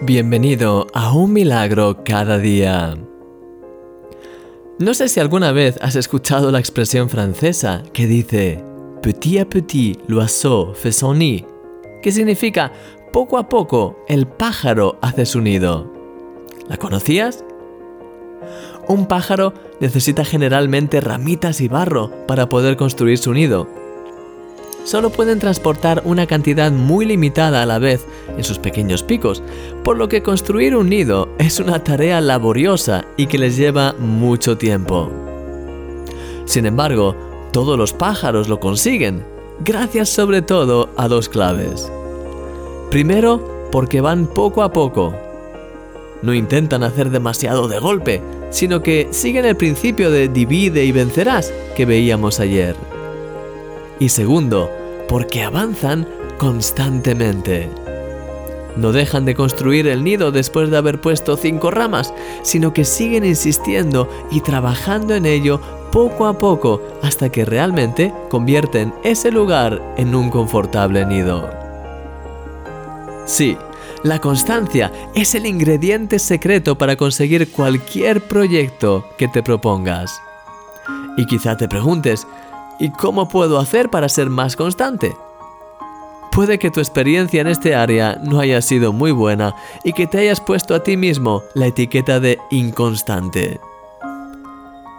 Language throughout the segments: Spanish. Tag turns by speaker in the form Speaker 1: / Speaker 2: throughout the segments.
Speaker 1: Bienvenido a Un Milagro cada día. No sé si alguna vez has escuchado la expresión francesa que dice Petit à petit l'oiseau fait son nid, que significa poco a poco el pájaro hace su nido. ¿La conocías? Un pájaro necesita generalmente ramitas y barro para poder construir su nido solo pueden transportar una cantidad muy limitada a la vez en sus pequeños picos, por lo que construir un nido es una tarea laboriosa y que les lleva mucho tiempo. Sin embargo, todos los pájaros lo consiguen, gracias sobre todo a dos claves. Primero, porque van poco a poco. No intentan hacer demasiado de golpe, sino que siguen el principio de divide y vencerás que veíamos ayer. Y segundo, porque avanzan constantemente. No dejan de construir el nido después de haber puesto cinco ramas, sino que siguen insistiendo y trabajando en ello poco a poco hasta que realmente convierten ese lugar en un confortable nido. Sí, la constancia es el ingrediente secreto para conseguir cualquier proyecto que te propongas. Y quizá te preguntes, ¿Y cómo puedo hacer para ser más constante? Puede que tu experiencia en este área no haya sido muy buena y que te hayas puesto a ti mismo la etiqueta de inconstante.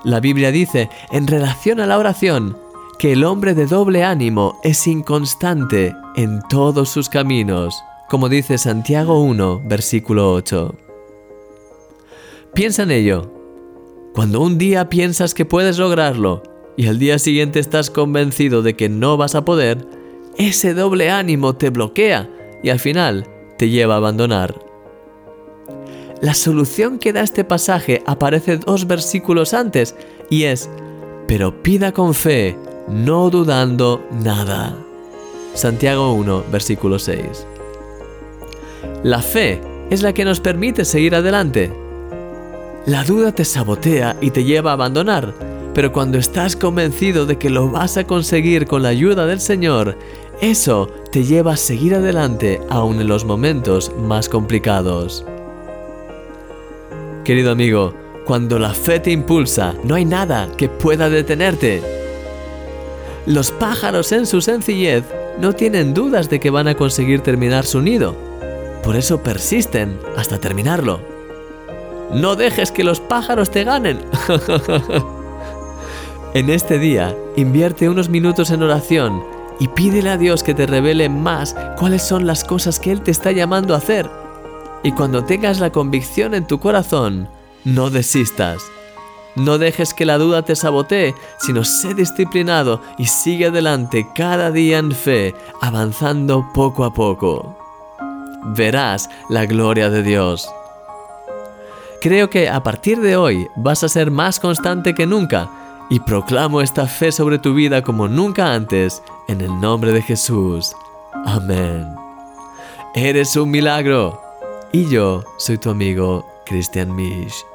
Speaker 1: La Biblia dice, en relación a la oración, que el hombre de doble ánimo es inconstante en todos sus caminos, como dice Santiago 1, versículo 8. Piensa en ello. Cuando un día piensas que puedes lograrlo y al día siguiente estás convencido de que no vas a poder, ese doble ánimo te bloquea y al final te lleva a abandonar. La solución que da este pasaje aparece dos versículos antes y es, pero pida con fe, no dudando nada. Santiago 1, versículo 6. La fe es la que nos permite seguir adelante. La duda te sabotea y te lleva a abandonar, pero cuando estás convencido de que lo vas a conseguir con la ayuda del Señor, eso te lleva a seguir adelante aún en los momentos más complicados. Querido amigo, cuando la fe te impulsa, no hay nada que pueda detenerte. Los pájaros en su sencillez no tienen dudas de que van a conseguir terminar su nido. Por eso persisten hasta terminarlo. No dejes que los pájaros te ganen. En este día, invierte unos minutos en oración y pídele a Dios que te revele más cuáles son las cosas que Él te está llamando a hacer. Y cuando tengas la convicción en tu corazón, no desistas. No dejes que la duda te sabotee, sino sé disciplinado y sigue adelante cada día en fe, avanzando poco a poco. Verás la gloria de Dios. Creo que a partir de hoy vas a ser más constante que nunca y proclamo esta fe sobre tu vida como nunca antes, en el nombre de Jesús. Amén. Eres un milagro. Y yo soy tu amigo Christian Misch.